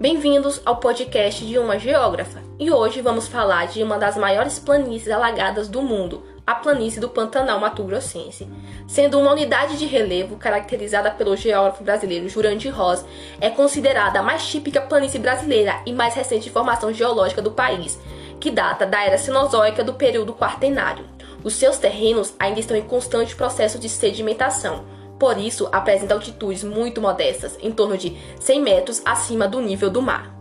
Bem-vindos ao podcast de uma geógrafa. E hoje vamos falar de uma das maiores planícies alagadas do mundo, a planície do Pantanal Mato Grossense. Sendo uma unidade de relevo caracterizada pelo geógrafo brasileiro Jurandir Ross, é considerada a mais típica planície brasileira e mais recente formação geológica do país, que data da era Cenozoica do período Quaternário. Os seus terrenos ainda estão em constante processo de sedimentação, por isso apresenta altitudes muito modestas, em torno de 100 metros acima do nível do mar.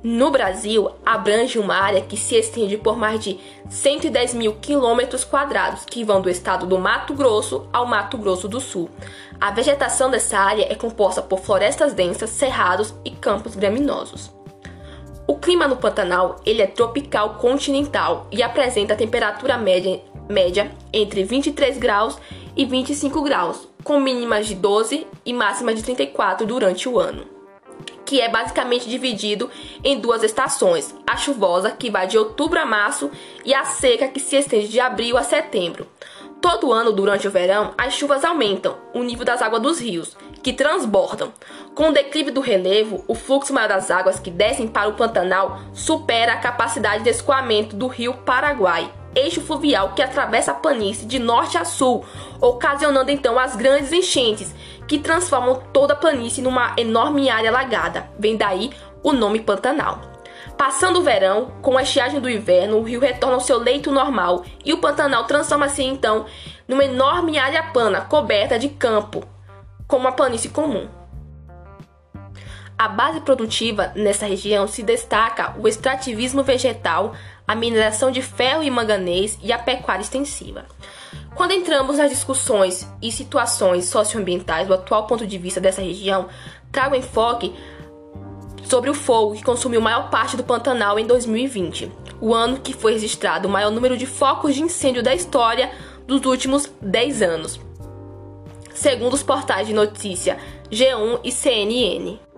No Brasil, abrange uma área que se estende por mais de 110 mil quilômetros quadrados, que vão do estado do Mato Grosso ao Mato Grosso do Sul. A vegetação dessa área é composta por florestas densas, cerrados e campos graminosos. O clima no Pantanal ele é tropical continental e apresenta temperatura média, média entre 23 graus e 25 graus, com mínimas de 12 e máximas de 34 durante o ano que é basicamente dividido em duas estações: a chuvosa, que vai de outubro a março, e a seca, que se estende de abril a setembro. Todo ano, durante o verão, as chuvas aumentam o nível das águas dos rios, que transbordam. Com o declive do relevo, o fluxo maior das águas que descem para o Pantanal supera a capacidade de escoamento do rio Paraguai, eixo fluvial que atravessa a planície de norte a sul, ocasionando então as grandes enchentes que transformam toda a planície numa enorme área alagada. Vem daí o nome Pantanal. Passando o verão, com a estiagem do inverno, o rio retorna ao seu leito normal e o Pantanal transforma-se então numa enorme área plana coberta de campo, como a planície comum. A base produtiva nessa região se destaca o extrativismo vegetal, a mineração de ferro e manganês e a pecuária extensiva. Quando entramos nas discussões e situações socioambientais do atual ponto de vista dessa região, trago enfoque sobre o fogo que consumiu maior parte do Pantanal em 2020, o ano que foi registrado o maior número de focos de incêndio da história dos últimos 10 anos, segundo os portais de notícia G1 e CNN.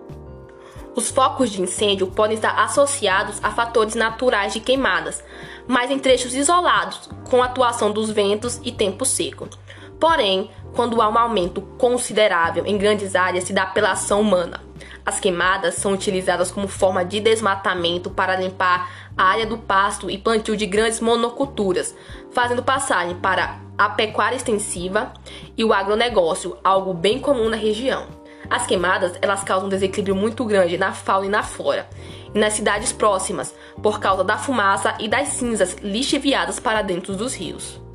Os focos de incêndio podem estar associados a fatores naturais de queimadas, mas em trechos isolados, com a atuação dos ventos e tempo seco. Porém, quando há um aumento considerável em grandes áreas, se dá pela ação humana. As queimadas são utilizadas como forma de desmatamento para limpar a área do pasto e plantio de grandes monoculturas, fazendo passagem para a pecuária extensiva e o agronegócio, algo bem comum na região. As queimadas, elas causam um desequilíbrio muito grande na fauna e na flora, e nas cidades próximas, por causa da fumaça e das cinzas lixiviadas para dentro dos rios.